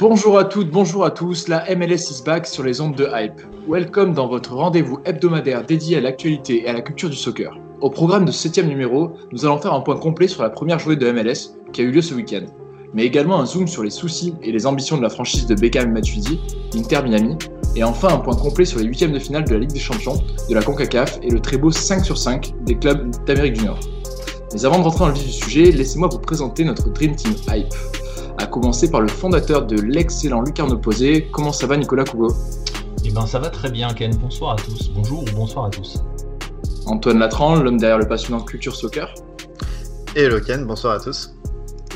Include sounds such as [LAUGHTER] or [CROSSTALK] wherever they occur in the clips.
Bonjour à toutes, bonjour à tous, la MLS is back sur les ondes de Hype. Welcome dans votre rendez-vous hebdomadaire dédié à l'actualité et à la culture du soccer. Au programme de ce septième numéro, nous allons faire un point complet sur la première journée de MLS qui a eu lieu ce week-end, mais également un zoom sur les soucis et les ambitions de la franchise de Beckham et Inter Miami, et enfin un point complet sur les huitièmes de finale de la Ligue des Champions, de la CONCACAF et le très beau 5 sur 5 des clubs d'Amérique du Nord. Mais avant de rentrer dans le vif du sujet, laissez-moi vous présenter notre Dream Team Hype commencer par le fondateur de l'excellent Lucarne Opposé. Comment ça va Nicolas Cougo? Eh ben ça va très bien Ken, bonsoir à tous, bonjour ou bonsoir à tous. Antoine Latran, l'homme derrière le passionnant Culture Soccer. Hello Ken, bonsoir à tous.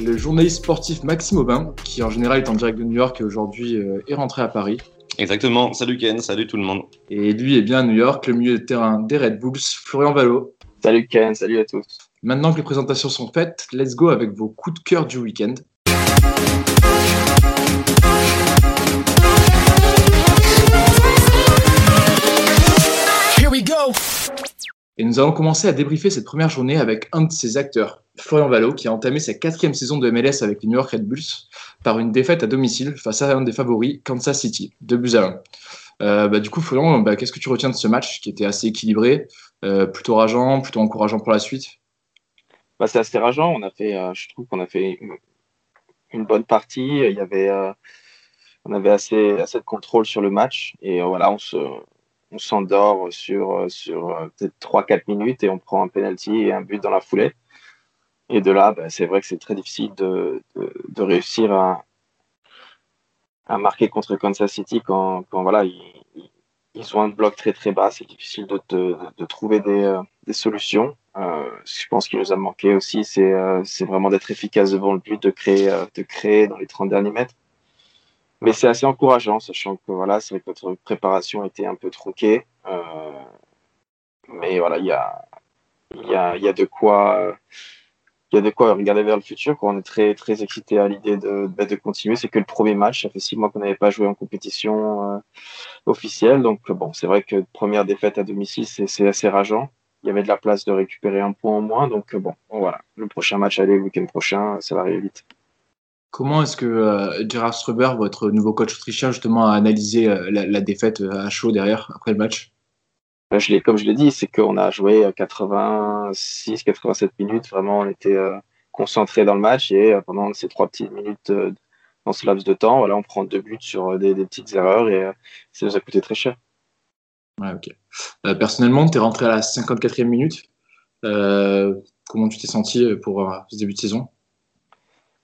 Le journaliste sportif Maxime Aubin, qui en général est en direct de New York et aujourd'hui euh, est rentré à Paris. Exactement, salut Ken, salut tout le monde. Et lui est bien à New York, le milieu de terrain des Red Bulls, Florian Valo. Salut Ken, salut à tous. Maintenant que les présentations sont faites, let's go avec vos coups de cœur du week-end. Et nous allons commencer à débriefer cette première journée avec un de ses acteurs, Florian Valo, qui a entamé sa quatrième saison de MLS avec les New York Red Bulls par une défaite à domicile face à un des favoris, Kansas City, 2 buts à 1. Euh, bah, du coup, Florian, bah, qu'est-ce que tu retiens de ce match qui était assez équilibré, euh, plutôt rageant, plutôt encourageant pour la suite? Bah, C'est assez rageant. On a fait, euh, je trouve qu'on a fait une, bonne partie. Il y avait, euh, on avait assez, assez de contrôle sur le match et euh, voilà, on se on s'endort sur, sur peut-être 3-4 minutes et on prend un penalty et un but dans la foulée. Et de là, bah, c'est vrai que c'est très difficile de, de, de, réussir à, à marquer contre Kansas City quand, quand voilà, ils, ils ont un bloc très très bas. C'est difficile de, de, de, trouver des, des solutions. Euh, je pense qu'il nous a manqué aussi, c'est euh, vraiment d'être efficace devant le but, de créer, euh, de créer dans les 30 derniers mètres. Mais c'est assez encourageant, sachant que voilà, c'est vrai que notre préparation était un peu tronquée. Mais voilà, il y a, de quoi. Y a de quoi regarder vers le futur. On est très, très excité à l'idée de, de, de, continuer. C'est que le premier match. Ça fait six mois qu'on n'avait pas joué en compétition officielle. Donc, bon, c'est vrai que première défaite à domicile, c'est assez rageant. Il y avait de la place de récupérer un point en moins. Donc, bon, voilà. Le prochain match, allez, le week-end prochain, ça va arriver vite. Comment est-ce que euh, Gerard Struber, votre nouveau coach autrichien, justement, a analysé euh, la, la, défaite à chaud derrière, après le match? Ben, je Comme je l'ai dit, c'est qu'on a joué 86-87 minutes. Vraiment, on était euh, concentré dans le match et euh, pendant ces trois petites minutes euh, dans ce laps de temps, voilà, on prend deux buts sur des, des petites erreurs et ça nous a coûté très cher. Ok. personnellement, tu es rentré à la 54e minute. comment tu t'es senti pour ce début de saison?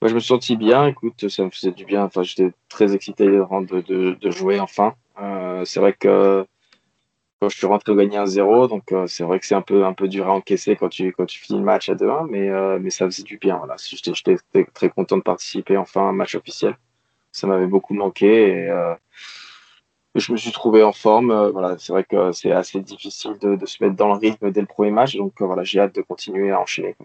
Je me suis senti bien. Écoute, ça me faisait du bien. Enfin, j'étais très excité de, jouer enfin. Euh, c'est vrai que quand je suis rentré, on gagnait 1-0. Donc, euh, c'est vrai que c'est un peu, un peu dur à encaisser quand tu, quand tu finis le match à 2-1. Mais, euh, mais ça faisait du bien. Voilà. J'étais très content de participer enfin à un match officiel. Ça m'avait beaucoup manqué. Et, je me suis trouvé en forme. voilà. C'est vrai que c'est assez difficile de, de, se mettre dans le rythme dès le premier match. Donc, voilà, j'ai hâte de continuer à enchaîner.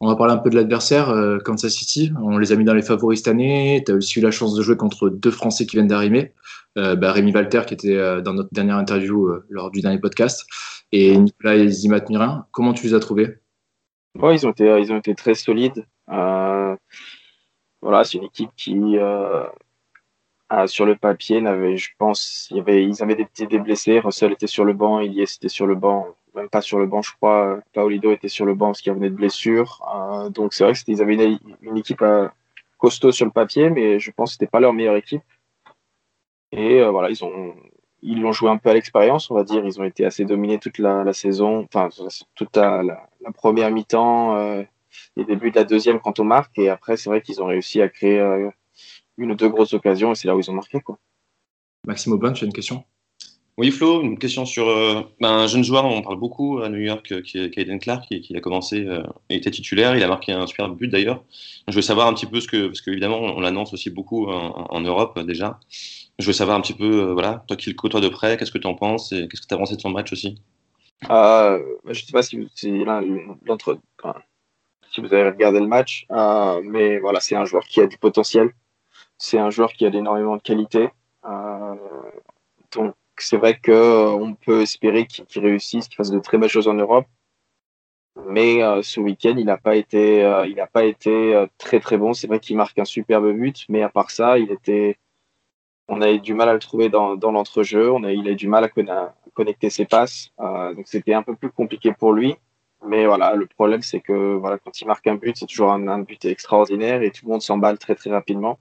On va parler un peu de l'adversaire, euh, Kansas City. On les a mis dans les favoris cette année. Tu as aussi eu la chance de jouer contre deux Français qui viennent d'arriver. Euh, bah, Rémi Walter, qui était euh, dans notre dernière interview euh, lors du dernier podcast, et Nicolas Zimat Mirin. Comment tu les as trouvés? Ouais, ils, ont été, ils ont été très solides. voilà, c'est une équipe qui, sur le papier, n'avait, je pense, il avait, ils avaient des des blessés. Russell était sur le banc, Iliès était sur le banc même pas sur le banc, je crois. Paolido était sur le banc parce qu'il revenait de blessure. Euh, donc c'est vrai qu'ils avaient une, équipe euh, costaud sur le papier, mais je pense que c'était pas leur meilleure équipe. Et euh, voilà, ils ont, ils l'ont joué un peu à l'expérience, on va dire. Ils ont été assez dominés toute la, saison, enfin toute la, première mi-temps euh, et début de la deuxième quand on marque. Et après, c'est vrai qu'ils ont réussi à créer euh, une ou deux grosses occasions et c'est là où ils ont marqué. Quoi. Maxime Aubin, tu as une question? Oui, Flo, une question sur euh, ben, un jeune joueur, on parle beaucoup à New York, qui est Caden Clark, qui, qui, a commencé, euh, il était titulaire, il a marqué un super but d'ailleurs. Je veux savoir un petit peu ce que, parce qu'évidemment, on, l'annonce aussi beaucoup en, Europe déjà. Je veux savoir un petit peu, voilà, toi qui le côtoies de près, qu'est-ce que tu en penses et qu'est-ce que tu as pensé de son match aussi? Euh, Je ne sais pas si, si, si vous avez regardé le match, euh, mais voilà, c'est un joueur qui a du potentiel. C'est un joueur qui a énormément de qualité. Euh, donc, c'est vrai qu'on peut espérer qu'il réussisse, qu'il fasse de très belles choses en Europe. Mais ce week-end, il n'a pas été, il pas été très très bon. C'est vrai qu'il marque un superbe but, mais à part ça, il était, on a eu du mal à le trouver dans, dans l'entrejeu. Il a eu du mal à, connecter ses passes. donc c'était un peu plus compliqué pour lui. Mais voilà, le problème, c'est que voilà, quand il marque un but, c'est toujours un, but extraordinaire et tout le monde s'emballe très très rapidement.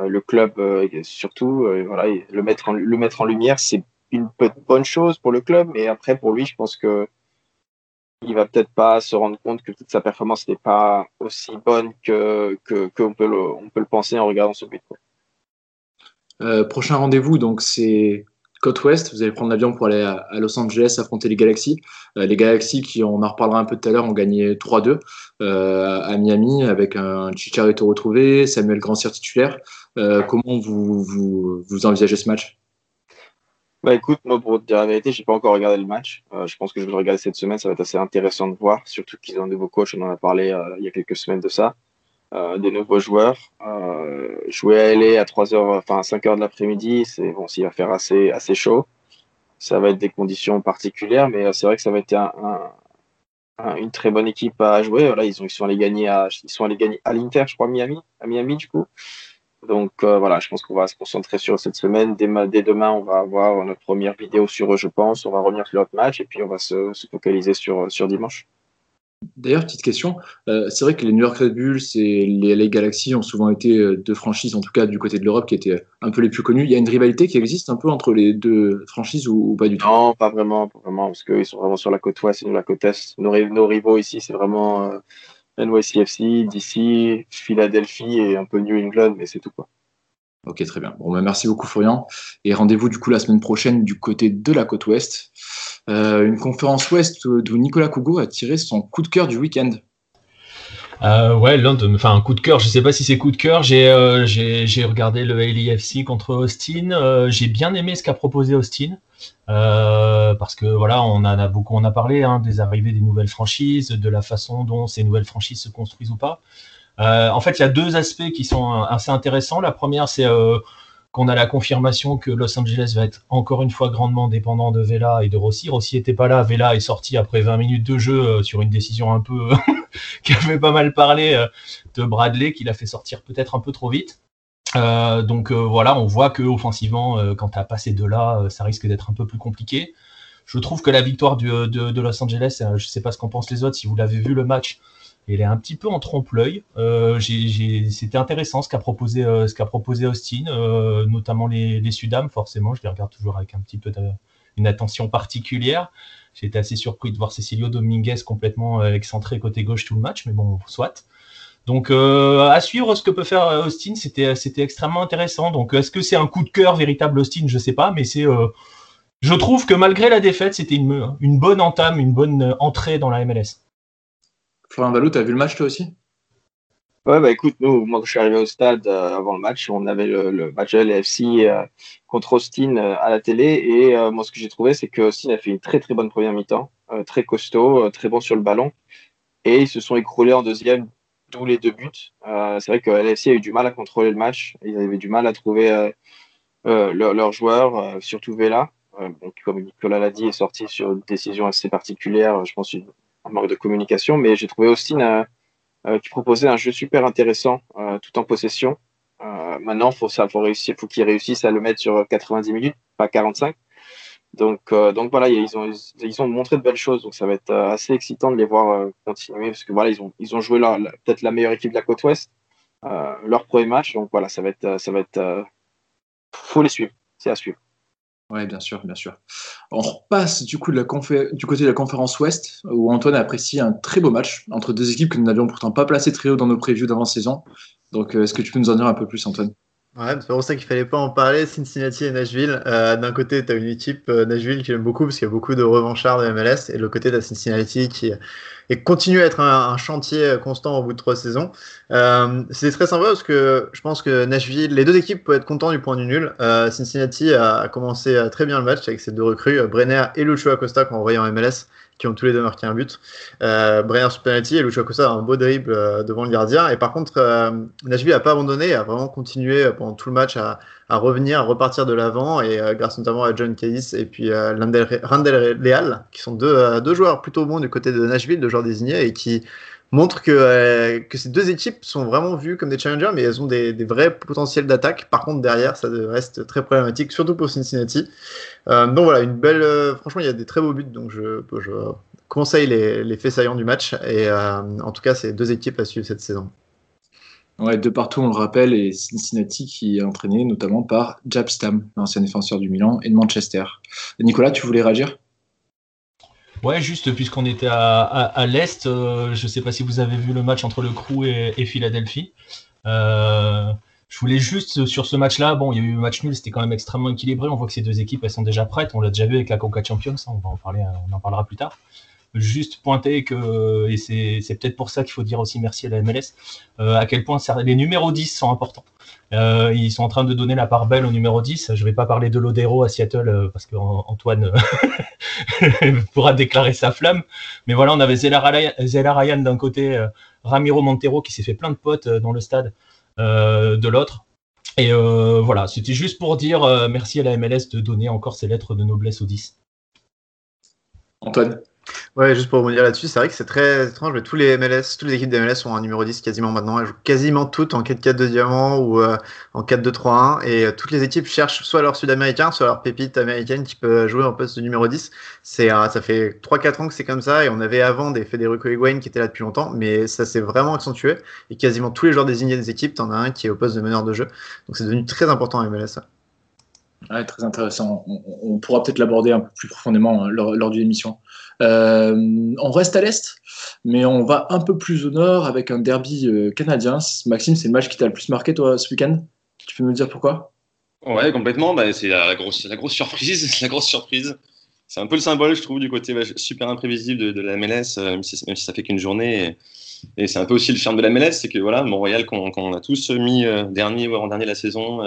Euh, le club, euh, surtout, euh, voilà, le mettre en, lumière, c'est une bonne chose pour le club, mais après pour lui, je pense que il va peut-être pas se rendre compte que toute sa performance n'est pas aussi bonne que qu'on peut le, on peut le penser en regardant ce but. prochain rendez-vous, donc c'est côte ouest, vous allez prendre l'avion pour aller à, Los Angeles affronter les Galaxies. Les Galaxies qui, on en reparlera un peu tout à l'heure, ont gagné 3-2 euh, à Miami avec un Chicharito retrouvé, Samuel Grandsir titulaire. Euh, comment vous, envisagez ce match? Bah écoute, moi pour te dire la vérité, j'ai pas encore regardé le match. je pense que je vais le regarder cette semaine, ça va être assez intéressant de voir, surtout qu'ils ont un nouveau coach, on en a parlé il y a quelques semaines de ça. Euh, des nouveaux joueurs. Euh, jouer à LA à 3 heures, enfin à 5 heures de l'après-midi, c'est bon, s'il va faire assez, assez chaud. Ça va être des conditions particulières, mais euh, c'est vrai que ça va être un, une très bonne équipe à jouer. Voilà, ils, ont, ils sont allés gagner à, à l'Inter, je crois, Miami, à Miami du coup. Donc voilà, je pense qu'on va se concentrer sur cette semaine. Dès, dès, demain, on va avoir notre première vidéo sur eux, je pense. On va revenir sur notre match et puis on va se, se focaliser sur, sur dimanche. D'ailleurs, petite question, euh, c'est vrai que les New York Red Bulls et les LA Galaxy ont souvent été euh, deux franchises, en tout cas du côté de l'Europe, qui étaient un peu les plus connues. Il y a une rivalité qui existe un peu entre les deux franchises ou, pas du tout? Non, pas vraiment, pas vraiment, parce qu'ils sont vraiment sur la côte ouest et nous la côte est. Nos, rivaux ici, c'est vraiment euh, NYCFC, DC, Philadelphie et un peu New England, mais c'est tout quoi. Ok, très bien. Bon, bah, merci beaucoup, Florian. Et rendez-vous du coup la semaine prochaine du côté de la côte ouest. Euh, une conférence ouest où Nicolas Cougo a tiré son coup de cœur du week-end. Euh, ouais, enfin un coup de cœur, je sais pas si c'est coup de cœur. J'ai euh, regardé le LIFC contre Austin. Euh, j'ai bien aimé ce qu'a proposé Austin parce que voilà, on en a beaucoup on a parlé hein, des arrivées des nouvelles franchises, de la façon dont ces nouvelles franchises se construisent ou pas. en fait, il y a deux aspects qui sont assez intéressants. La première, c'est qu'on a la confirmation que Los Angeles va être encore une fois grandement dépendant de Vela et de Rossi. Rossi était pas là, Vela est sorti après 20 minutes de jeu euh, sur une décision un peu [LAUGHS] [LAUGHS] qui avait pas mal parlé euh, de Bradley, qu'il a fait sortir peut-être un peu trop vite. Euh, donc voilà, on voit que offensivement, quand tu as passé de là, ça risque d'être un peu plus compliqué. Je trouve que la victoire de, Los Angeles, je sais pas ce qu'en pensent les autres, si vous l'avez vu le match, il est un petit peu en trompe-l'œil. Euh, c'était intéressant ce qu'a proposé, euh, Austin, euh, notamment les, les Sudam, forcément. Je les regarde toujours avec un petit peu une attention particulière. Été assez surpris de voir Cecilio Dominguez complètement excentré côté gauche tout le match, mais bon, soit. Donc à suivre ce que peut faire Austin, c'était extrêmement intéressant. Donc est-ce que c'est un coup de cœur véritable Austin? Je sais pas, mais c'est je trouve que malgré la défaite, c'était une, bonne entame, une bonne entrée dans la MLS. Florian Valou, as vu le match toi aussi? Ouais, bah écoute, nous, moi, je suis arrivé au stade euh, avant le match, on avait le, match de l'AFC euh, contre Austin euh, à la télé. Et moi, ce que j'ai trouvé, c'est que Austin a fait une très très bonne première mi-temps, très costaud, très bon sur le ballon. Et ils se sont écroulés en deuxième, d'où les deux buts. c'est vrai que l'AFC a eu du mal à contrôler le match. Ils avaient du mal à trouver leurs joueurs, surtout Vela. donc, comme Nicolas l'a dit, est sorti sur une décision assez particulière. Je pense une un manque de communication, mais j'ai trouvé Austin qui proposait un jeu super intéressant euh, tout en possession. maintenant, faut ça, faut réussir, faut qu'ils réussissent à le mettre sur 90 minutes, pas 45. Donc, donc voilà, ils ont, ils ont montré de belles choses. Donc ça va être assez excitant de les voir continuer parce que voilà, ils ont, ils ont joué peut-être la meilleure équipe de la côte ouest, leur premier match. Donc voilà, ça va être, ça va être, faut les suivre, c'est à suivre. Oui, bien sûr, bien sûr. On repasse du coup du côté de la conférence Ouest, où Antoine a apprécié un très beau match entre deux équipes que nous n'avions pourtant pas placées très haut dans nos previews d'avant-saison. Donc, euh, est-ce que tu peux nous en dire un peu plus, Antoine? Ouais, c'est pour ça qu'il fallait pas en parler. Cincinnati et Nashville. Euh, d'un côté, tu as une équipe euh, Nashville que j'aime beaucoup parce qu'il y a beaucoup de revanchards de MLS, et de l'autre côté, tu as Cincinnati qui et continue à être un, chantier constant au bout de trois saisons. Euh, C'était très sympa parce que je pense que Nashville, les deux équipes peuvent être contents du point du nul. Euh, Cincinnati a, commencé très bien le match avec ses deux recrues, Brenner et Lucho Acosta, ont envoyé en MLS qui ont tous les deux marqué un but. Euh, Brenner sur et Lucho Acosta a un beau dribble euh, devant le gardien. Et par contre, euh, Nashville n'a pas abandonné, a vraiment continué pendant tout le match à, revenir, à repartir de l'avant. Et grâce notamment à John Case et puis Randall Leal, qui sont deux, deux joueurs plutôt bons du côté de Nashville, de joueurs désignés, et qui montre que, euh, que ces deux équipes sont vraiment vues comme des challengers, mais elles ont des, des vrais potentiels d'attaque. Par contre, derrière, ça reste très problématique, surtout pour Cincinnati. Euh, donc voilà, une belle. Euh, franchement, il y a des très beaux buts, donc je, je conseille les, les, faits saillants du match. Et en tout cas, c'est deux équipes à suivre cette saison. Ouais, de partout, on le rappelle, et Cincinnati qui est entraîné notamment par Jab Stam, l'ancien défenseur du Milan, et de Manchester. Nicolas, tu voulais réagir? Ouais, juste puisqu'on était à, à, l'Est, euh, je ne sais pas si vous avez vu le match entre le Crew et, Philadelphie. Euh, je voulais juste sur ce match-là, bon, il y a eu un match nul, c'était quand même extrêmement équilibré. On voit que ces deux équipes, elles sont déjà prêtes. On l'a déjà vu avec la Conca Champions, on va en parler, on en parlera plus tard. Juste pointer que, et c'est peut-être pour ça qu'il faut dire aussi merci à la MLS, euh, à quel point les numéros 10 sont importants. Euh, ils sont en train de donner la part belle au numéro 10. Je ne vais pas parler de Lodero à Seattle euh, parce qu'Antoine [LAUGHS] pourra déclarer sa flamme. Mais voilà, on avait Zella Ryan, d'un côté, Ramiro Montero qui s'est fait plein de potes dans le stade de l'autre. Et voilà, c'était juste pour dire merci à la MLS de donner encore ces lettres de noblesse au 10. Antoine Ouais, juste pour dire là-dessus, c'est vrai que c'est très étrange, mais tous les MLS, toutes les équipes de MLS ont un numéro 10 quasiment maintenant. Elles jouent quasiment toutes en 4-4 de diamant ou euh, en 4-2-3-1. Et euh, toutes les équipes cherchent soit leur sud-américain, soit leur pépite américaine qui peut jouer en poste de numéro 10. C'est, euh, ça fait 3-4 ans que c'est comme ça. Et on avait avant des Federico Higuain qui étaient là depuis longtemps, mais ça s'est vraiment accentué. Et quasiment tous les joueurs désignés des équipes, t'en as un qui est au poste de meneur de jeu. Donc c'est devenu très important en MLS. Ouais, très intéressant. On, pourra peut-être l'aborder un peu plus profondément lors, lors d'une émission. Euh, on reste à l'est, mais on va un peu plus au nord avec un derby euh, canadien. Maxime, c'est le match qui t'a le plus marqué, toi, ce week-end? Tu peux me dire pourquoi? Ouais, complètement. Bah, c'est la grosse, surprise. [LAUGHS] la grosse surprise. C'est un peu le symbole, je trouve, du côté super imprévisible de, la MLS, euh, même si, ça fait qu'une journée. Et, c'est un peu aussi le charme de la MLS, c'est que voilà, Montréal, qu'on a tous mis dernier ou avant-dernier la saison,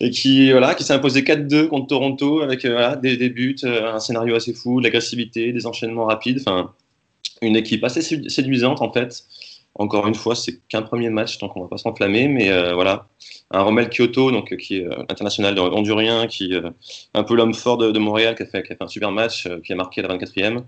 et qui voilà qui s'est imposé 4-2 contre Toronto avec euh, des, buts, euh, un scénario assez fou, de l'agressivité, des enchaînements rapides, enfin une équipe assez séduisante en fait. Encore une fois, c'est qu'un premier match, donc on va pas s'enflammer, mais euh, voilà, un Romel Kyoto, donc qui est international hondurien, qui est un peu l'homme fort de, Montréal, qui a, fait, un super match, qui a marqué la 24e.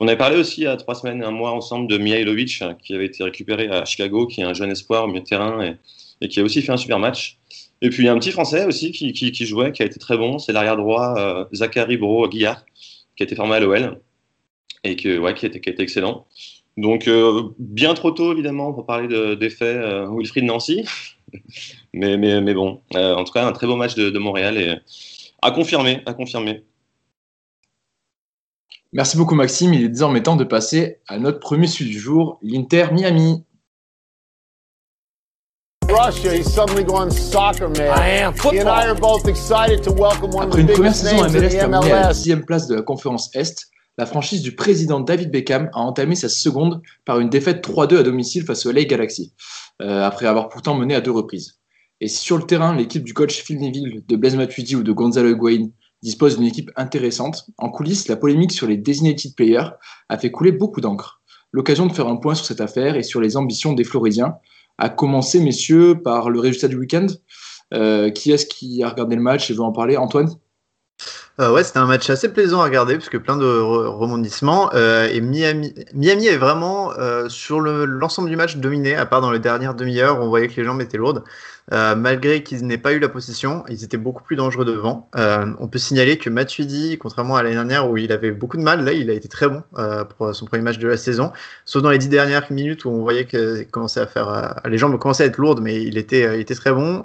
On avait parlé aussi il y a trois semaines, un mois ensemble de Mihailovic, qui avait été récupéré à Chicago, qui est un jeune espoir au milieu de terrain et qui a aussi fait un super match. Et puis il y a un petit Français aussi qui, jouait, qui a été très bon, c'est l'arrière droit euh, Zachary Bro Guillard, qui a été formé à l'OL et qui, a été excellent. Donc euh, bien trop tôt évidemment pour parler d'effet euh, Wilfried Nancy, [LAUGHS] mais, bon, en tout cas un très beau match de, de Montréal et à confirmer, à confirmer. Merci beaucoup Maxime, il est désormais temps de passer à notre premier sujet du jour, l'Inter Miami. Russia, he's suddenly gone soccer man. I am football. He and I are both excited to welcome one Après of the une première saison MLS terminée à la sixième place de la conférence Est, la franchise du président David Beckham a entamé sa seconde par une défaite 3-2 à domicile face au LA Galaxy, euh, après avoir pourtant mené à deux reprises. Et si sur le terrain, l'équipe du coach Phil Neville, de Blaise Matuidi ou de Gonzalo Higuain dispose d'une équipe intéressante, en coulisses, la polémique sur les designated players a fait couler beaucoup d'encre. L'occasion de faire un point sur cette affaire et sur les ambitions des Floridiens, à commencer, messieurs, par le résultat du week-end. Euh, qui est-ce qui a regardé le match et veut en parler? Antoine? Euh, ouais, c'était un match assez plaisant à regarder parce que plein de rebondissements. Euh, et Miami, est vraiment sur l'ensemble du match dominé, à part dans les dernières demi-heures, on voyait que les jambes étaient lourdes. Euh, malgré qu'ils n'aient pas eu la possession, ils étaient beaucoup plus dangereux devant. Euh, on peut signaler que Matuidi, contrairement à l'année dernière où il avait beaucoup de mal, là il a été très bon euh, pour son premier match de la saison. Sauf dans les dix dernières minutes où on voyait que commençait à faire, les jambes commençaient à être lourdes, mais il était, très bon.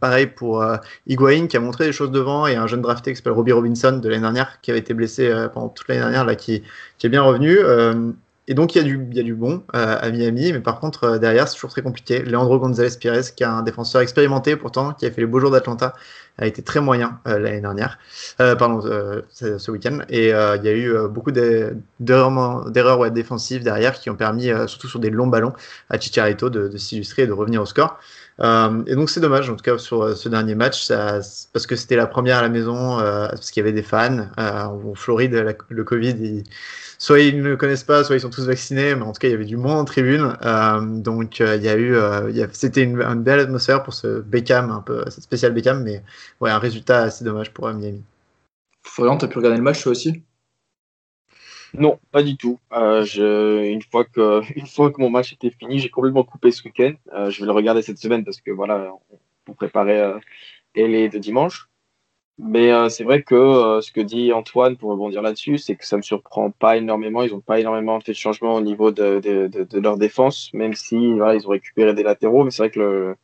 pareil pour Higuain qui a montré des choses devant et un jeune drafté qui s'appelle Robbie Robinson de l'année dernière qui avait été blessé pendant toute l'année dernière là qui est bien revenu. Et donc, il y a du, y a du bon euh, à Miami, mais par contre, euh, derrière, c'est toujours très compliqué. Leandro González Pires, qui est un défenseur expérimenté pourtant, qui a fait les beaux jours d'Atlanta, a été très moyen euh, l'année dernière, pardon, ce week-end. Et il y a eu beaucoup d'erreurs ouais, défensives derrière qui ont permis, surtout sur des longs ballons, à Chicharito de, de s'illustrer et de revenir au score. et donc c'est dommage, en tout cas sur ce dernier match, ça, parce que c'était la première à la maison, parce qu'il y avait des fans. en Floride, le Covid, il, soit ils ne connaissent pas, soit ils sont tous vaccinés, mais en tout cas, il y avait du monde en tribune. Euh, donc, euh, il y a eu, euh, c'était une, belle atmosphère pour ce Beckham, un peu, cette spéciale Beckham, mais ouais, un résultat assez dommage pour Miami. Florian, tu as pu regarder le match toi aussi? Non, pas du tout. Je, une, fois que, [LAUGHS] une fois que mon match était fini, j'ai complètement coupé ce week-end. je vais le regarder cette semaine parce que voilà, pour préparer les de dimanche. Mais euh, c'est vrai que euh, ce que dit Antoine, pour rebondir là-dessus, c'est que ça me surprend pas énormément. Ils n'ont pas énormément fait de changements au niveau de, de, de, leur défense, même si voilà, ils ont récupéré des latéraux. Mais c'est vrai que le,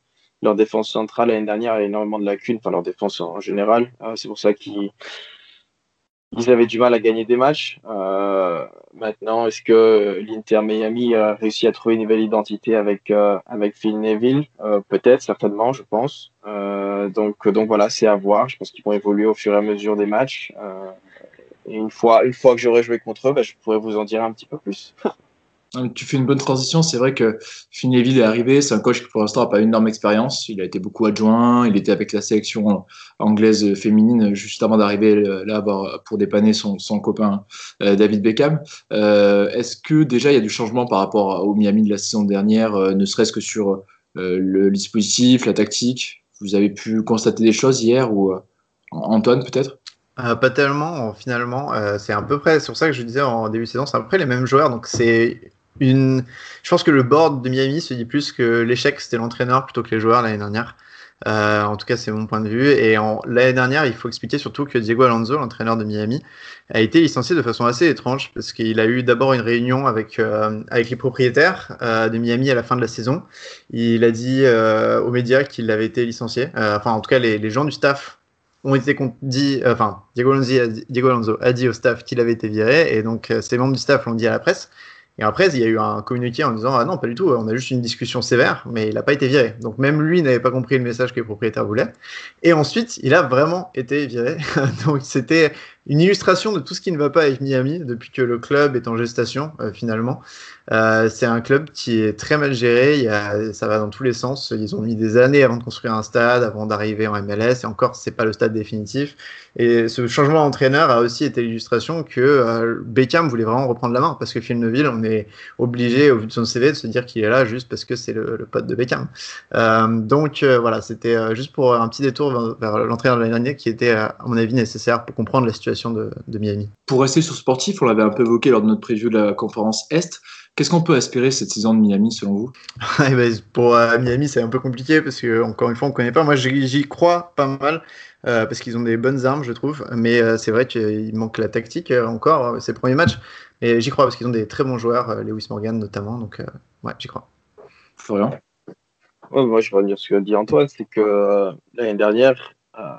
leur défense centrale l'année dernière a énormément de lacunes, enfin leur défense en général. Euh, c'est pour ça qu'ils ils avaient du mal à gagner des matchs. Euh, maintenant, est-ce que l'Inter Miami a réussi à trouver une nouvelle identité avec euh, avec Phil Neville? Euh, Peut-être, certainement, je pense. Euh, donc donc voilà, c'est à voir. Je pense qu'ils vont évoluer au fur et à mesure des matchs. Euh, et une fois une fois que j'aurai joué contre eux, bah, je pourrais vous en dire un petit peu plus. [LAUGHS] Tu fais une bonne transition. C'est vrai que Finneville est arrivé. C'est un coach qui, pour l'instant, n'a pas une énorme expérience. Il a été beaucoup adjoint. Il était avec la sélection anglaise féminine juste avant d'arriver euh, là pour dépanner son, copain euh, David Beckham. Euh, Est-ce que déjà il y a du changement par rapport au Miami de la saison dernière, ne serait-ce que sur le dispositif, la tactique? Vous avez pu constater des choses hier ou Antoine peut-être? Pas tellement, finalement. C'est à peu près, c'est pour ça que je disais en début de saison, c'est à peu près les mêmes joueurs. Donc c'est une. Je pense que le board de Miami se dit plus que l'échec c'était l'entraîneur plutôt que les joueurs l'année dernière. Euh, en tout cas, c'est mon point de vue. Et l'année dernière, il faut expliquer surtout que Diego Alonso, l'entraîneur de Miami, a été licencié de façon assez étrange parce qu'il a eu d'abord une réunion avec euh, avec les propriétaires euh, de Miami à la fin de la saison. Il a dit euh, aux médias qu'il avait été licencié. Euh, enfin, en tout cas, les, gens du staff ont été dit, enfin, Diego Alonso, a dit, Diego Alonso a dit au staff qu'il avait été viré, et donc ces membres du staff l'ont dit à la presse. Et après, il y a eu un communiqué en disant Ah non, pas du tout, on a juste une discussion sévère, mais il n'a pas été viré. Donc même lui n'avait pas compris le message que les propriétaires voulaient. Et ensuite, il a vraiment été viré. [LAUGHS] Donc c'était une illustration de tout ce qui ne va pas avec Miami depuis que le club est en gestation, euh, finalement. Euh, c'est un club qui est très mal géré, ça va dans tous les sens. Ils ont mis des années avant de construire un stade, avant d'arriver en MLS, et encore, c'est pas le stade définitif. Et ce changement d'entraîneur a aussi été l'illustration que euh, Beckham voulait vraiment reprendre la main, parce que Phil Neville, on est obligé, au vu de son CV, de se dire qu'il est là juste parce que c'est le, pote de Beckham. Euh, donc voilà, c'était juste pour un petit détour vers l'entraîneur de l'année dernière qui était, à mon avis, nécessaire pour comprendre la situation de, de Miami. Pour rester sur sportif, on l'avait un peu évoqué lors de notre preview de la conférence Est. Qu'est-ce qu'on peut espérer cette saison de Miami selon vous? [LAUGHS] Ben, Pour euh, Miami, c'est un peu compliqué parce que encore une fois, on ne connaît pas. Moi, j'y crois pas mal euh, parce qu'ils ont des bonnes armes, je trouve. Mais euh, c'est vrai qu'il manque la tactique euh, encore. C'est le premier match, mais j'y crois parce qu'ils ont des très bons joueurs, euh, Lewis Morgan notamment. Donc ouais, j'y crois. Florian? Ouais, Moi, je vais dire ce que dit Antoine, c'est que l'année dernière,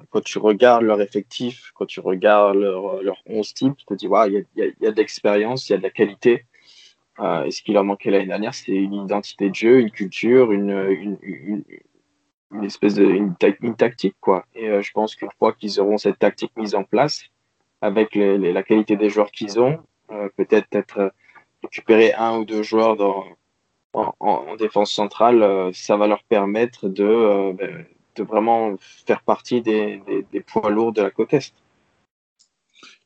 quand tu regardes leur effectif, quand tu regardes leur, leur 11 types, tu te dis, il y, a de l'expérience, il y a de la qualité. Euh, et ce qui leur manquait l'année dernière, c'est une identité de jeu, une culture, une, espèce de tactique, quoi. Et euh, je pense qu'une fois qu'ils auront cette tactique mise en place, avec la qualité des joueurs qu'ils ont, euh, peut-être être récupérer un ou deux joueurs en, en défense centrale, euh, ça va leur permettre de, euh, de vraiment faire partie des, poids lourds de la côte Est.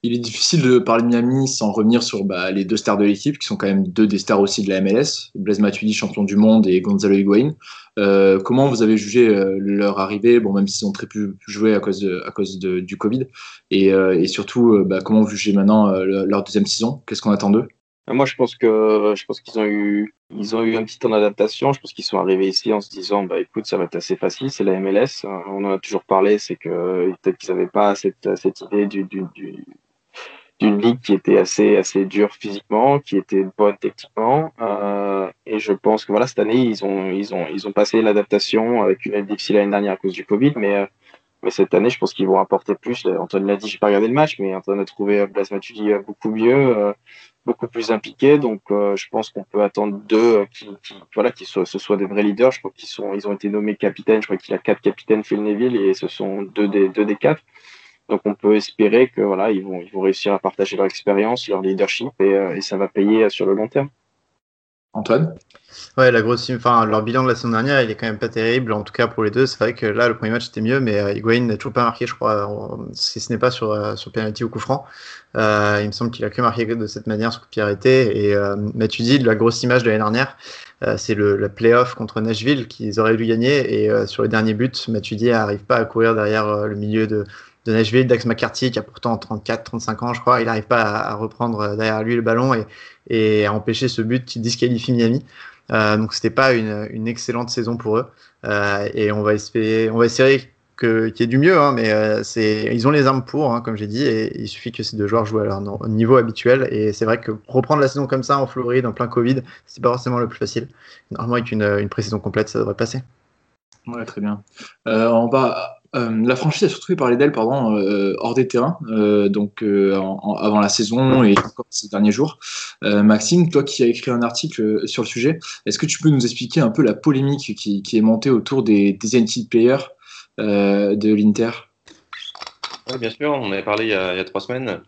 Il est difficile de parler de Miami sans revenir sur bah, les deux stars de l'équipe, qui sont quand même deux des stars aussi de la MLS, Blaise Matuidi, champion du monde, et Gonzalo Higuain. Euh, comment vous avez jugé euh, leur arrivée, bon, même s'ils ont très peu joué à cause, de, à cause du Covid, et, euh, surtout, bah, comment vous jugez maintenant leur deuxième saison? Qu'est-ce qu'on attend d'eux? Moi, je pense que je pense qu'ils ont eu ils ont eu un petit temps d'adaptation. Je pense qu'ils sont arrivés ici en se disant bah écoute ça va être assez facile, c'est la MLS. On en a toujours parlé, c'est que peut-être qu'ils n'avaient pas cette, cette idée du, du, du d'une ligue qui était assez assez dure physiquement, qui était bonne techniquement. Euh, et je pense que voilà cette année ils ont ils ont ils ont passé l'adaptation avec une année difficile l'année dernière à cause du Covid, mais euh, mais cette année je pense qu'ils vont apporter plus. Antoine l'a dit, j'ai pas regardé le match, mais Antoine a trouvé Blas Matuidi beaucoup mieux, euh, beaucoup plus impliqué. Donc euh, je pense qu'on peut attendre d'eux euh, qui, qui, voilà qui soient, ce soient des vrais leaders. Je crois qu'ils sont ils ont été nommés capitaines. Je crois qu'il a quatre capitaines Phil Neville et ce sont deux des deux des quatre. Donc on peut espérer que voilà, ils vont, ils vont réussir à partager leur expérience, leur leadership et, euh, et ça va payer sur le long terme. Antoine? Ouais, la grosse, enfin, leur bilan de la saison dernière, il est quand même pas terrible. En tout cas, pour les deux, c'est vrai que là, le premier match était mieux, mais euh, Higuain n'a toujours pas marqué, je crois, si ce n'est pas sur, euh, sur penalty ou coup franc. Euh, il me semble qu'il a que marqué de cette manière sur coup de pied arrêté. Et euh, Matuidi, la grosse image de l'année dernière, euh, c'est le, le playoff contre Nashville qu'ils auraient dû gagner. Et sur les derniers buts, Matuidi n'arrive pas à courir derrière le milieu de, de Nashville, Dax McCarthy, qui a pourtant 34-35 ans, je crois, il n'arrive pas à, reprendre derrière lui le ballon et, à empêcher ce but qui disqualifie Miami. Euh, donc c'était pas une, excellente saison pour eux. Euh, et on va espérer, on va essayer que qu'il y ait du mieux, hein, mais euh, ils ont les armes pour, hein, comme j'ai dit, et il suffit que ces deux joueurs jouent à leur niveau habituel. Et c'est vrai que reprendre la saison comme ça en Floride, en plein Covid, c'est pas forcément le plus facile. Normalement, avec une, une pré-saison complète, ça devrait passer. Ouais, très bien. Euh, on va euh, la franchise a surtout parlé d'elle pardon, euh, hors des terrains, euh, donc avant la saison et encore ces derniers jours. Maxime, toi qui as écrit un article sur le sujet, est-ce que tu peux nous expliquer un peu la polémique qui, est montée autour des Designated Players de l'Inter? Oui, bien sûr, on avait parlé il y a trois semaines.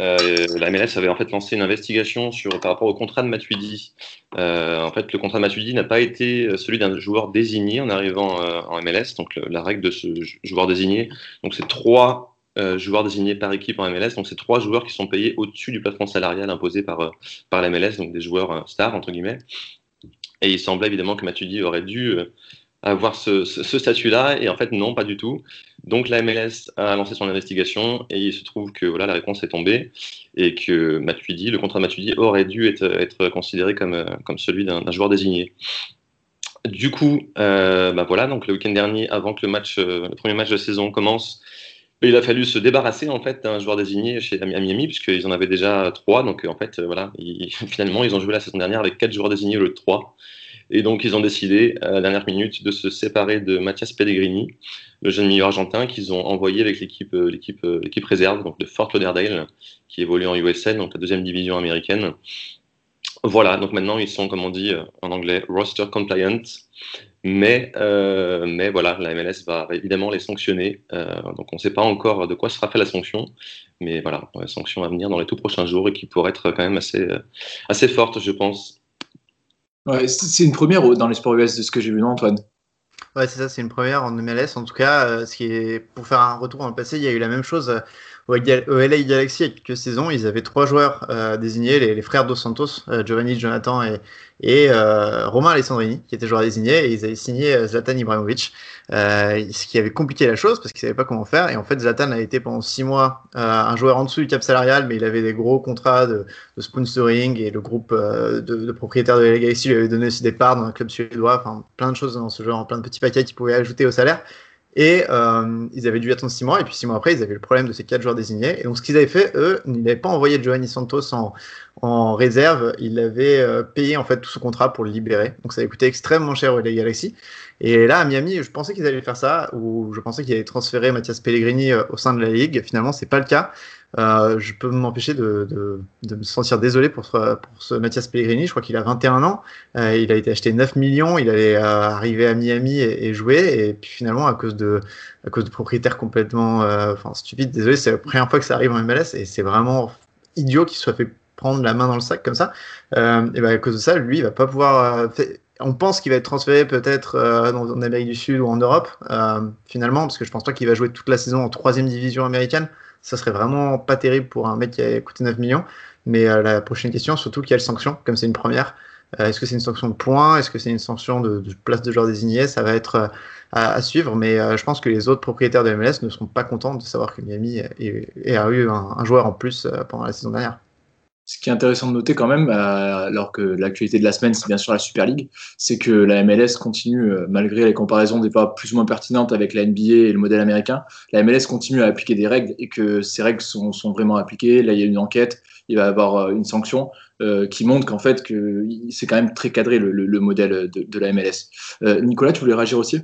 Euh, la MLS avait en fait lancé une investigation sur, par rapport au contrat de Matuidi. Euh, en fait, le contrat de Matuidi n'a pas été celui d'un joueur désigné en arrivant euh, en MLS. Donc, la règle de ce joueur désigné, donc c'est trois euh, joueurs désignés par équipe en MLS. Donc, c'est trois joueurs qui sont payés au-dessus du plafond salarial imposé par, euh, par la MLS, donc des joueurs stars, entre guillemets. Et il semblait évidemment que Matuidi aurait dû avoir ce, statut-là et en fait non pas du tout. Donc la MLS a lancé son investigation et il se trouve que voilà la réponse est tombée et que le contrat de Matuidi aurait dû être, considéré comme, comme celui d'un joueur désigné. Du coup, euh, bah voilà, donc le week-end dernier, avant que le match, le premier match de saison commence, il a fallu se débarrasser en fait d'un joueur désigné chez Miami puisqu'ils en avaient déjà trois. Donc en fait, voilà, [LAUGHS] finalement, ils ont joué la saison dernière avec quatre joueurs désignés au lieu de trois. Et donc, ils ont décidé, à la dernière minute, de se séparer de Mathias Pellegrini, le jeune milieu argentin qu'ils ont envoyé avec l'équipe, euh, l'équipe, euh, l'équipe réserve, donc de Fort Lauderdale, qui évolue en USL, donc la deuxième division américaine. Voilà, donc maintenant, ils sont, comme on dit euh, en anglais, roster compliant. Mais, mais voilà, la MLS va évidemment les sanctionner. Donc on ne sait pas encore de quoi sera fait la sanction. Mais voilà, la sanction à venir dans les tout prochains jours et qui pourrait être quand même assez, assez forte, je pense. C'est une première dans les sports US de ce que j'ai vu, non, Antoine? Ouais, c'est ça, c'est une première en MLS. En tout cas, euh, ce qui est pour faire un retour dans le passé, il y a eu la même chose euh, au, LA Galaxy il y a quelques saisons. Ils avaient trois joueurs euh, désignés, les, frères Dos Santos, euh, Giovanni, Jonathan et, et euh, Romain Alessandrini, qui étaient joueurs désignés. Et ils avaient signé Zlatan Ibrahimovic, ce qui avait compliqué la chose parce qu'ils savaient pas comment faire. Et en fait, Zlatan a été pendant six mois un joueur en dessous du cap salarial, mais il avait des gros contrats de, sponsoring et le groupe de, propriétaires de LA Galaxy lui avait donné aussi des parts dans un club suédois. Enfin, plein de choses dans ce genre, plein de petits paquets qu'ils pouvaient ajouter au salaire. Et euh, ils avaient dû attendre 6 mois, et puis 6 mois après, ils avaient le problème de ces 4 joueurs désignés. Et donc, ce qu'ils avaient fait, eux, ils n'avaient pas envoyé Giovanni Santos en, réserve, ils avaient euh, payé en fait tout ce contrat pour le libérer. Donc, ça avait coûté extrêmement cher aux Galaxy. Et là, à Miami, je pensais qu'ils allaient faire ça, ou je pensais qu'ils allaient transférer Mathias Pellegrini euh, au sein de la ligue. Finalement, c'est pas le cas. Euh, je peux m'empêcher de, me sentir désolé pour ce, Mathias Pellegrini. Je crois qu'il a 21 ans. Euh, il a été acheté 9 millions. Il allait euh, arriver à Miami et, jouer. Et puis finalement, à cause de, à propriétaires complètement enfin, stupides, désolé, c'est la première fois que ça arrive en MLS et c'est vraiment idiot qu'il soit fait prendre la main dans le sac comme ça. Et ben à cause de ça, lui, il va pas pouvoir. On pense qu'il va être transféré peut-être euh, en Amérique du Sud ou en Europe, finalement, parce que je pense pas qu'il va jouer toute la saison en troisième division américaine. Ça serait vraiment pas terrible pour un mec qui a coûté 9 millions. Mais la prochaine question, surtout quelle sanction, comme c'est une première, est-ce que c'est une sanction de points? Est-ce que c'est une sanction de, place de joueur désigné Ça va être à, suivre, mais je pense que les autres propriétaires de MLS ne seront pas contents de savoir que Miami a, eu un, joueur en plus pendant la saison dernière. Ce qui est intéressant de noter quand même, euh, alors que l'actualité de la semaine, c'est bien sûr la Super League, c'est que la MLS continue, euh, malgré les comparaisons des fois plus ou moins pertinentes avec la NBA et le modèle américain, la MLS continue à appliquer des règles et que ces règles sont, vraiment appliquées. Là, il y a une enquête, il va y avoir euh, une sanction qui montre qu'en fait, que c'est quand même très cadré le, modèle de, de, la MLS. Nicolas, tu voulais réagir aussi?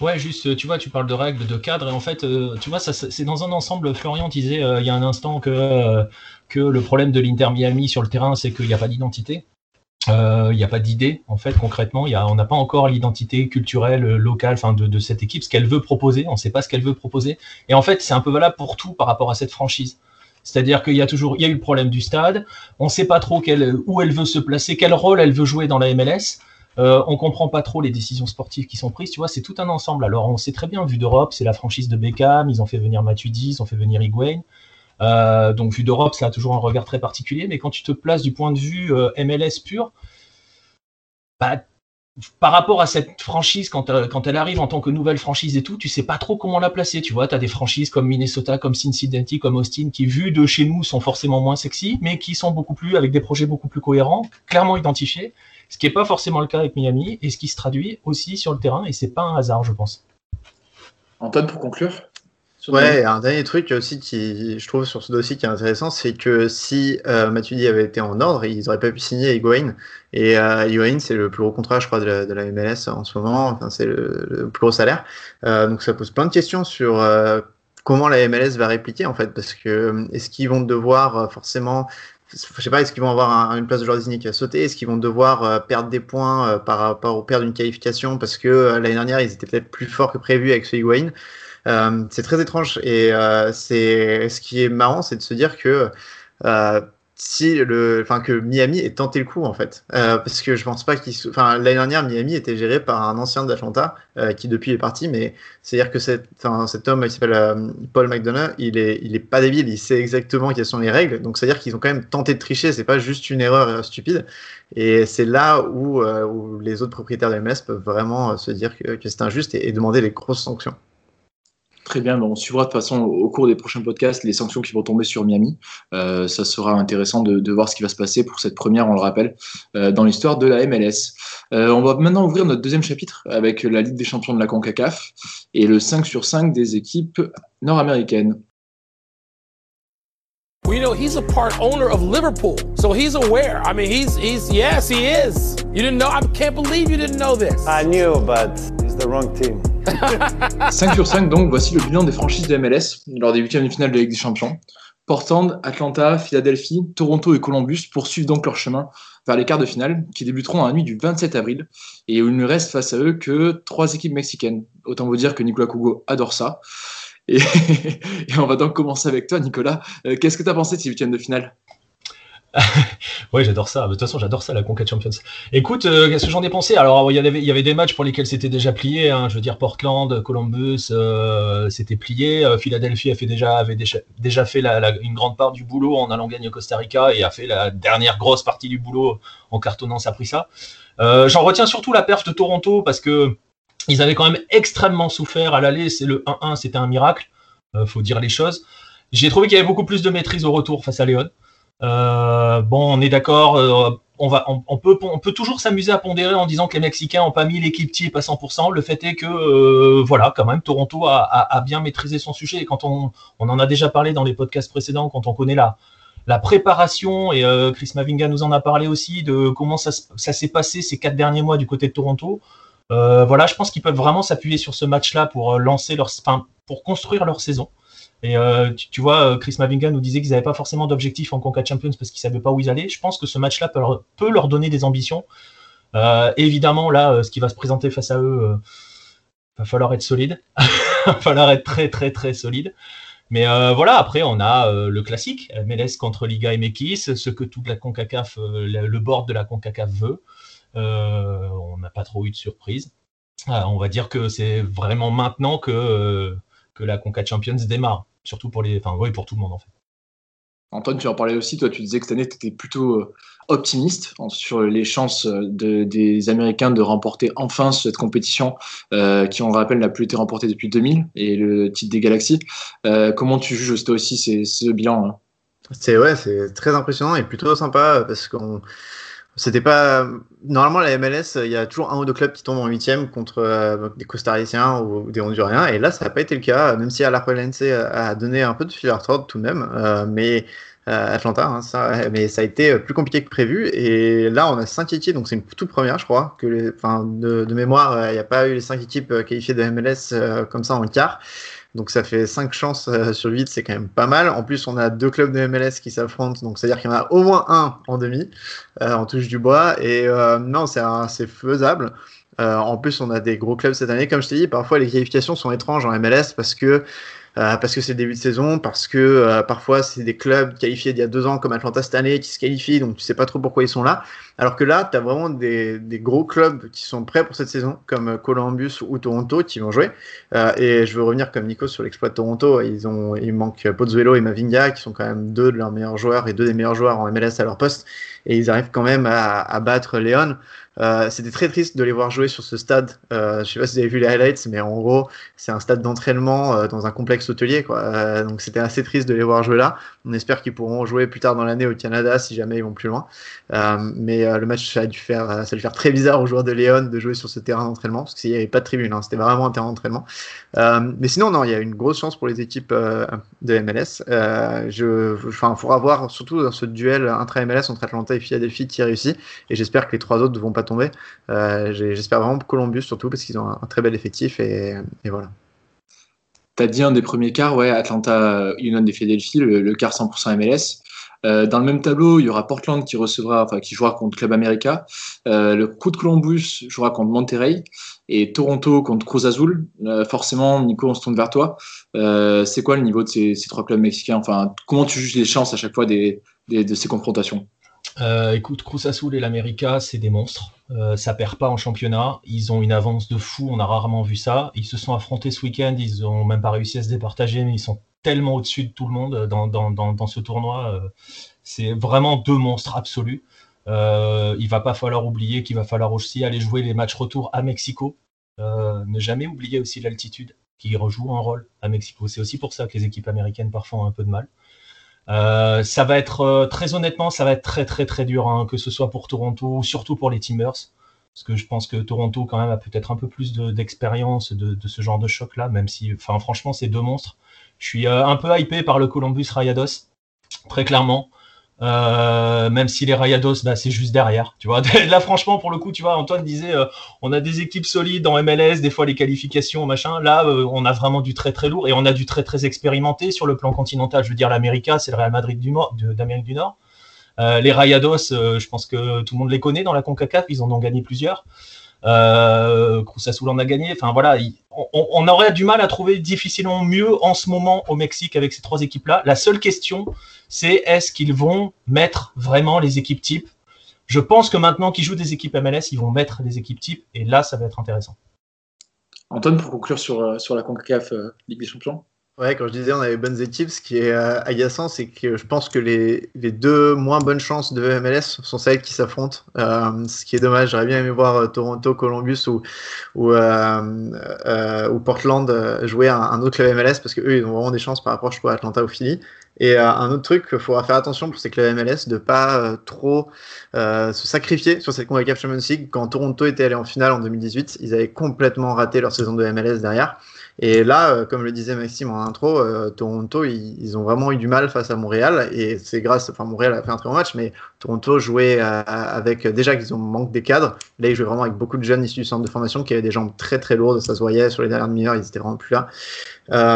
Ouais, juste, tu vois, tu parles de règles, de cadres, et en fait, euh, tu vois, ça, c'est dans un ensemble. Florian disait euh, il y a un instant que, euh, que le problème de l'Inter Miami sur le terrain, c'est qu'il n'y a pas d'identité. Il n'y a pas d'idée, en fait, concrètement. Y a, on n'a pas encore l'identité culturelle, locale de, de cette équipe, ce qu'elle veut proposer. On ne sait pas ce qu'elle veut proposer. Et en fait, c'est un peu valable pour tout par rapport à cette franchise. C'est-à-dire qu'il y a toujours, y a eu le problème du stade. On ne sait pas trop où elle veut se placer, quel rôle elle veut jouer dans la MLS. Euh, on comprend pas trop les décisions sportives qui sont prises. Tu vois, c'est tout un ensemble. Alors, on sait très bien, vu d'Europe, c'est la franchise de Beckham. Ils ont fait venir Matuidi, ils ont fait venir Higuain. Euh, donc, vu d'Europe, ça a toujours un regard très particulier. Mais quand tu te places du point de vue euh, MLS pur, bah, par rapport à cette franchise, quand, elle arrive en tant que nouvelle franchise et tout, tu sais pas trop comment la placer. Tu vois, tu as des franchises comme Minnesota, comme Cincinnati, comme Austin, qui, vu de chez nous, sont forcément moins sexy, mais qui sont beaucoup plus, avec des projets beaucoup plus cohérents, clairement identifiés ce qui n'est pas forcément le cas avec Miami et ce qui se traduit aussi sur le terrain et c'est pas un hasard, je pense. Antoine, pour conclure Ouais, un dernier truc aussi qui, je trouve, sur ce dossier qui est intéressant, c'est que si euh, Matuidi avait été en ordre, ils n'auraient pas pu signer Higuain. Et euh, c'est le plus gros contrat, je crois, de la, MLS en ce moment. Enfin, c'est le, plus gros salaire. Euh, donc ça pose plein de questions sur euh, comment la MLS va répliquer, en fait, parce que est-ce qu'ils vont devoir forcément je sais pas, est-ce qu'ils vont avoir une place de joueur désigné qui va sauter? Est-ce qu'ils vont devoir euh, perdre des points euh, par rapport au perdre une qualification? Parce que euh, l'année dernière ils étaient peut-être plus forts que prévu avec ce Higuain. C'est très étrange et c'est ce qui est marrant, c'est de se dire que si le, enfin que Miami ait tenté le coup en fait, euh, parce que je pense pas qu'il, enfin l'année dernière Miami était géré par un ancien d'Atlanta euh, qui depuis est parti, mais c'est à dire que cet, cet homme il s'appelle euh, Paul McDonough, il est, il est pas débile, il sait exactement quelles sont les règles, donc c'est à dire qu'ils ont quand même tenté de tricher, c'est pas juste une erreur stupide, et c'est là où, où, les autres propriétaires de MS peuvent vraiment se dire que, que c'est injuste et, et demander des grosses sanctions. Très bien, on suivra de toute façon au cours des prochains podcasts les sanctions qui vont tomber sur Miami. Euh, ça sera intéressant de, voir ce qui va se passer pour cette première, on le rappelle, euh, dans l'histoire de la MLS. Euh, on va maintenant ouvrir notre deuxième chapitre avec la Ligue des champions de la CONCACAF et le 5 sur 5 des équipes nord-américaines. you know, he's a part owner of Liverpool, so he's aware. I mean, he's, he's, yes, he is. You didn't know? I can't believe you didn't know this. I knew, but it's the wrong team. [LAUGHS] 5 sur 5, donc voici le bilan des franchises de MLS lors des huitièmes de finale de Ligue des Champions. Portland, Atlanta, Philadelphie, Toronto et Columbus poursuivent donc leur chemin vers les quarts de finale qui débuteront la nuit du 27 avril et où il ne reste face à eux que trois équipes mexicaines. Autant vous dire que Nicolas Cougo adore ça. Et, [LAUGHS] on va donc commencer avec toi, Nicolas. Euh, qu'est-ce que tu as pensé de ces huitièmes de finale? [LAUGHS] ouais, j'adore ça. De toute façon, j'adore ça, la Conquête Champions. Écoute, euh, qu'est-ce que j'en ai pensé? Alors, il y, avait, des matchs pour lesquels c'était déjà plié. Hein. Je veux dire, Portland, Columbus, euh, c'était plié. Euh, Philadelphie a fait déjà, avait déjà, fait une grande part du boulot en allant gagner Costa Rica et a fait la dernière grosse partie du boulot en cartonnant ça pris ça. j'en retiens surtout la perf de Toronto parce que ils avaient quand même extrêmement souffert à l'aller. C'est le 1-1, c'était un miracle. faut dire les choses. J'ai trouvé qu'il y avait beaucoup plus de maîtrise au retour face à Léon. Euh, bon, on est d'accord. Euh, on, peut, toujours s'amuser à pondérer en disant que les Mexicains n'ont pas mis l'équipe type à 100%. Le fait est que, euh, voilà, quand même, Toronto a, bien maîtrisé son sujet. Et quand on, en a déjà parlé dans les podcasts précédents, quand on connaît la, préparation, et Chris Mavinga nous en a parlé aussi, de comment ça, s'est passé ces quatre derniers mois du côté de Toronto. voilà, je pense qu'ils peuvent vraiment s'appuyer sur ce match-là pour lancer pour construire leur saison. Et euh, tu, vois, euh, Chris Mavinga nous disait qu'ils n'avaient pas forcément d'objectif en Conca Champions parce qu'ils ne savaient pas où ils allaient. Je pense que ce match-là peut, leur donner des ambitions. Euh, évidemment, là, ce qui va se présenter face à eux, va falloir être solide. [LAUGHS] va falloir être très, très, très solide. Mais voilà, après, on a le classique, MLS contre Liga MX, ce que toute la CONCACAF, le board de la CONCACAF veut. on n'a pas trop eu de surprise. on va dire que c'est vraiment maintenant que que la Conca Champions démarre. surtout pour les, enfin oui, pour tout le monde en fait. Antoine, tu en parlais aussi, toi tu disais que cette année tu étais plutôt euh, optimiste sur les chances de, des Américains de remporter enfin cette compétition euh, qui, on le rappelle, n'a plus été remportée depuis 2000 et le titre des Galaxies. Euh, comment tu juges toi aussi ce bilan hein? C'est ouais, c'est très impressionnant et plutôt sympa parce qu'on c'était pas normalement la MLS il y a toujours un ou deux clubs qui tombent en huitième contre euh, des costariciens ou des honduriens. Et là ça n'a pas été le cas même si Alajuelense a donné un peu de fil à retordre tout de même. Euh, mais euh, Atlanta hein, ça, mais ça a été plus compliqué que prévu. Et là on a cinq équipes donc c'est une toute première je crois que de, de mémoire il n'y a pas eu les cinq équipes qualifiées de MLS comme ça en quart donc ça fait 5 chances euh, sur 8, c'est quand même pas mal. En plus, on a deux clubs de MLS qui s'affrontent, donc c'est-à-dire qu'il y en a au moins un en demi, euh, en touche du bois. Et euh, non, c'est faisable. en plus, on a des gros clubs cette année. Comme je t'ai dit, parfois les qualifications sont étranges en MLS parce que euh, parce que c'est le début de saison, parce que euh, parfois c'est des clubs qualifiés d'il y a deux ans comme Atlanta cette année qui se qualifient, donc tu sais pas trop pourquoi ils sont là. Alors que là, tu as vraiment des, gros clubs qui sont prêts pour cette saison, comme Columbus ou Toronto, qui vont jouer. Euh, et je veux revenir comme Nico sur l'exploit de Toronto. Ils ont, il manque Pozzuelo et Mavinga, qui sont quand même deux de leurs meilleurs joueurs et deux des meilleurs joueurs en MLS à leur poste. Et ils arrivent quand même à, battre Léon. Euh, c'était très triste de les voir jouer sur ce stade. Euh, je sais pas si vous avez vu les highlights, mais en gros, c'est un stade d'entraînement euh, dans un complexe hôtelier. Quoi. Donc c'était assez triste de les voir jouer là. On espère qu'ils pourront jouer plus tard dans l'année au Canada si jamais ils vont plus loin. mais le match, a dû faire, ça a dû faire très bizarre aux joueurs de Léon de jouer sur ce terrain d'entraînement parce qu'il n'y avait pas de tribune. Hein, c'était vraiment un terrain d'entraînement. mais sinon, non, il y a une grosse chance pour les équipes de MLS. enfin, il faudra voir surtout dans ce duel intra-MLS entre Atlanta et Philadelphie qui réussit. Et j'espère que les trois autres ne vont pas tomber. Euh, j'espère vraiment Columbus surtout parce qu'ils ont un, très bel effectif et, voilà. Tu as dit un des premiers quarts, ouais, Atlanta Union des Philadelphie, le, quart 100% MLS. Euh, dans le même tableau, il y aura Portland qui jouera contre Club America. Euh, le coup de Columbus jouera contre Monterrey et Toronto contre Cruz Azul. forcément, Nico, on se tourne vers toi. c'est quoi le niveau de ces, trois clubs mexicains? Enfin, comment tu juges les chances à chaque fois de ces confrontations? Euh, écoute, Cruz Azul et l'América, c'est des monstres. Euh, ça perd pas en championnat. Ils ont une avance de fou. On a rarement vu ça. Ils se sont affrontés ce week-end. Ils ont même pas réussi à se départager, mais ils sont tellement au-dessus de tout le monde dans, dans, ce tournoi. Euh, c'est vraiment deux monstres absolus. Euh, il va pas falloir oublier qu'il va falloir aussi aller jouer les matchs retour à Mexico. Euh, ne jamais oublier aussi l'altitude qui rejoue un rôle à Mexico. C'est aussi pour ça que les équipes américaines parfois ont un peu de mal. Euh, ça va être euh, très honnêtement, ça va être très très très dur, hein, que ce soit pour Toronto, surtout pour les Timbers, parce que je pense que Toronto quand même a peut-être un peu plus d'expérience de, de, ce genre de choc là, même si, enfin franchement, c'est deux monstres. Je suis euh, un peu hypé par le Columbus Rayados, très clairement. Euh, même si les Rayados, bah, c'est juste derrière. Tu vois, [LAUGHS] là, franchement, pour le coup, tu vois, Antoine disait, euh, on a des équipes solides en MLS, des fois les qualifications, machin. Là, on a vraiment du très très lourd et on a du très très expérimenté sur le plan continental. Je veux dire, l'América, c'est le Real Madrid d'Amérique du Nord. les Rayados, je pense que tout le monde les connaît dans la Concacaf, ils en ont gagné plusieurs. Euh, en a gagné. Enfin voilà, on, aurait du mal à trouver difficilement mieux en ce moment au Mexique avec ces trois équipes-là. La seule question, c'est est-ce qu'ils vont mettre vraiment les équipes types? Je pense que maintenant qu'ils jouent des équipes MLS, ils vont mettre des équipes types et là, ça va être intéressant. Antoine, pour conclure sur, euh, sur la CONCACAF euh, Ligue des Champions Ouais, quand je disais on avait bonnes équipes, ce qui est euh, agaçant, c'est que je pense que les, les, deux moins bonnes chances de MLS sont celles qui s'affrontent. Euh, ce qui est dommage, j'aurais bien aimé voir euh, Toronto, Columbus ou, ou, euh, ou Portland jouer un, un, autre club MLS parce que eux ils ont vraiment des chances par rapport, je trouve, à Atlanta ou Philly. Et un autre truc qu'il faudra faire attention pour ces clubs MLS, de pas trop se sacrifier sur cette CONCACAF Champions League. Quand Toronto était allé en finale en 2018, ils avaient complètement raté leur saison de MLS derrière. Et là, euh, comme le disait Maxime en intro, euh, Toronto, ils, ont vraiment eu du mal face à Montréal. Et c'est grâce, enfin, Montréal a fait un très bon match, mais Toronto jouait euh, avec, déjà qu'ils ont manque des cadres. Là, ils jouaient vraiment avec beaucoup de jeunes issus du centre de formation qui avaient des jambes très très lourdes. Ça se voyait sur les dernières demi-heures, ils étaient vraiment plus là.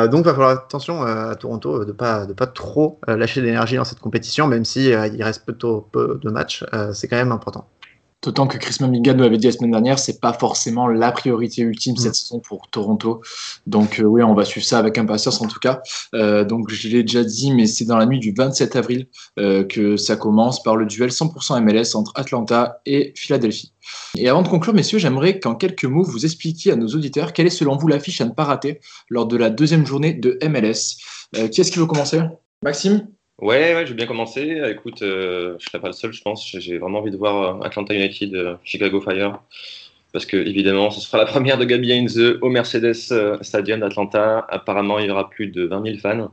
Donc, il va falloir attention à Toronto de pas de pas trop lâcher d'énergie dans cette compétition, même si il reste plutôt peu de matchs. c'est quand même important. D'autant que Chris Mamiga nous avait dit la semaine dernière, c'est pas forcément la priorité ultime cette saison pour Toronto. Donc euh, oui, on va suivre ça avec impatience en tout cas. Euh, donc je l'ai déjà dit, mais c'est dans la nuit du 27 avril euh, que ça commence par le duel 100% MLS entre Atlanta et Philadelphie. Et avant de conclure, messieurs, j'aimerais qu'en quelques mots vous expliquiez à nos auditeurs quelle est selon vous l'affiche à ne pas rater lors de la deuxième journée de MLS. qui est-ce qui veut commencer? Maxime? Ouais, ouais, je vais bien commencer. Écoute, euh, je ne serai pas le seul, je pense. J'ai vraiment envie de voir euh, Atlanta United, euh, Chicago Fire. Parce que, évidemment, ce sera la [LAUGHS] première de Gabi Heinze au Mercedes Stadium d'Atlanta. Apparemment, il y aura plus de 20 000 fans.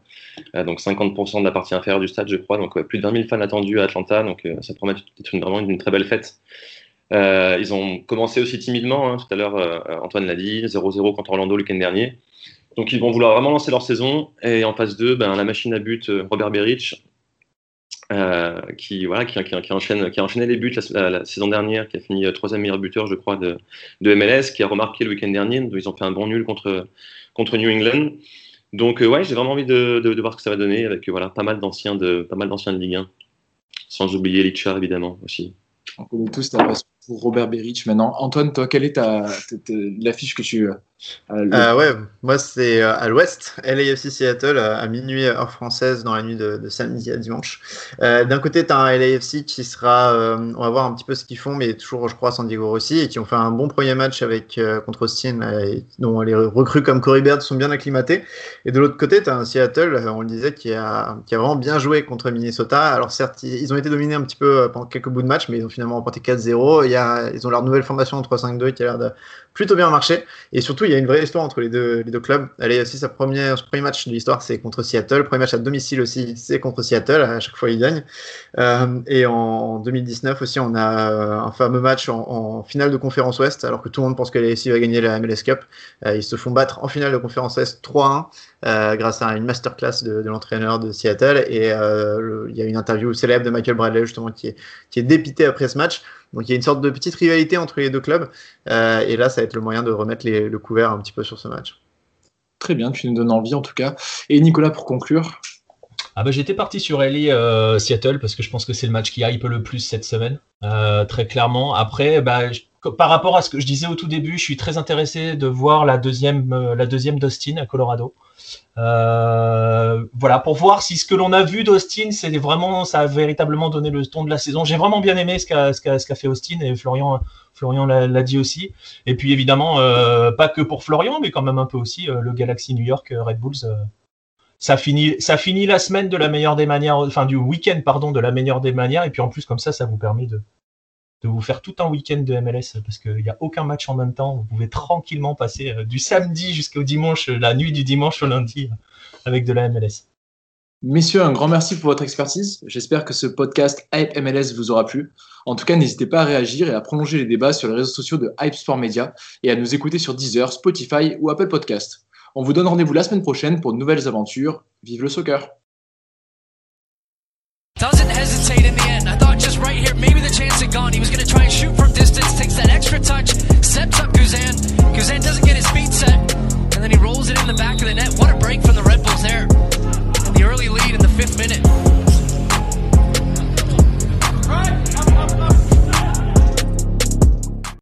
donc 50% de la partie inférieure du stade, je crois. Donc, plus de 20 000 fans attendus à Atlanta. Donc, ça promet d'être vraiment une très belle fête. ils ont commencé aussi timidement. Hein, tout à l'heure, Antoine l'a dit 0-0 contre Orlando le week-end dernier. Donc ils vont vouloir vraiment lancer leur saison. Et en phase 2, ben, la machine à but euh, Robert Beric, euh, qui, voilà, qui, qui, enchaîne, qui a enchaîné les buts la, saison dernière, qui a fini euh, troisième meilleur buteur, je crois, de, de, MLS, qui a remarqué le week-end dernier. ils ont fait un bon nul contre, contre New England. Donc ouais, j'ai vraiment envie de, de, voir ce que ça va donner avec voilà, pas mal d'anciens de, de Ligue 1. Sans oublier Lichard, évidemment, aussi. On connaît tous passion Robert Beric maintenant. Antoine, toi, quelle est ta, l'affiche que tu. Euh, euh, ouais, moi c'est euh, à l'ouest, LAFC Seattle à minuit heure française dans la nuit de, samedi à dimanche. D'un côté, tu as un LAFC qui sera, on va voir un petit peu ce qu'ils font, mais toujours, je crois, San Diego aussi, et qui ont fait un bon premier match avec contre Austin, dont les recrues comme Corey Baird sont bien acclimatées. Et de l'autre côté, tu as un Seattle, on le disait, qui a, qui a vraiment bien joué contre Minnesota. Alors certes, ils ont été dominés un petit peu pendant quelques bouts de match, mais ils ont finalement remporté 4-0. Il y a, ils ont leur nouvelle formation en 3-5-2 qui a l'air de plutôt bien marcher. Et surtout, il y a une vraie histoire entre les deux, clubs. Elle est aussi sa première, son premier match de l'histoire, c'est contre Seattle. Le premier match à domicile aussi, c'est contre Seattle. À chaque fois, il gagne. Euh, et en 2019 aussi, on a euh, un fameux match en, finale de conférence Ouest, alors que tout le monde pense que LAFC va gagner la MLS Cup. Euh, ils se font battre en finale de conférence Ouest 3-1. grâce à une masterclass de, de l'entraîneur de Seattle et il y a une interview célèbre de Michael Bradley justement qui est, qui est dépité après ce match donc il y a une sorte de petite rivalité entre les deux clubs. Euh, et là, ça va être le moyen de remettre le couvert un petit peu sur ce match. Très bien, tu nous donnes envie en tout cas. Et Nicolas, pour conclure? Ah bah, J'étais parti sur Ellie euh, Seattle parce que je pense que c'est le match qui hype le plus cette semaine, euh, très clairement. Après, bah, par rapport à ce que je disais au tout début, je suis très intéressé de voir la deuxième, deuxième d'Austin à Colorado. Euh, voilà, pour voir si ce que l'on a vu d'Austin, c'est vraiment, ça a véritablement donné le ton de la saison. J'ai vraiment bien aimé ce qu'a fait Austin et Florian, Florian l'a dit aussi. Et puis évidemment, euh, pas que pour Florian, mais quand même un peu aussi euh, le Galaxy New York Red Bulls. ça finit, ça finit la semaine de la meilleure des manières, enfin du week-end pardon de la meilleure des manières. Et puis en plus comme ça, ça vous permet de, de vous faire tout un week-end de MLS parce qu'il n'y a aucun match en même temps. Vous pouvez tranquillement passer euh, du samedi jusqu'au dimanche, euh, la nuit du dimanche au lundi euh, avec de la MLS. Messieurs, un grand merci pour votre expertise. J'espère que ce podcast Hype MLS vous aura plu. En tout cas, n'hésitez pas à réagir et à prolonger les débats sur les réseaux sociaux de Hype Sport Media et à nous écouter sur Deezer, Spotify ou Apple Podcast. On vous donne rendez-vous la semaine prochaine pour de nouvelles aventures. Vive le soccer! gone. He was going to try and shoot from distance, takes that extra touch, sets up Guzan. Guzan doesn't get his feet set, and then he rolls it in the back of the net. What a break from the Red Bulls there. In the early lead in the fifth minute.